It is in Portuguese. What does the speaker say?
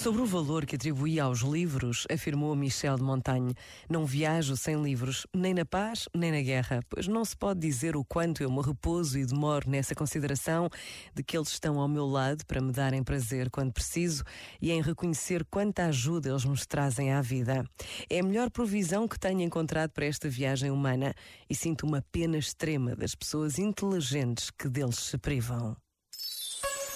Sobre o valor que atribuía aos livros, afirmou Michel de Montaigne, não viajo sem livros, nem na paz, nem na guerra, pois não se pode dizer o quanto eu me repouso e demoro nessa consideração de que eles estão ao meu lado para me darem prazer quando preciso e em reconhecer quanta ajuda eles nos trazem à vida. É a melhor provisão que tenho encontrado para esta viagem humana e sinto uma pena extrema das pessoas inteligentes que deles se privam.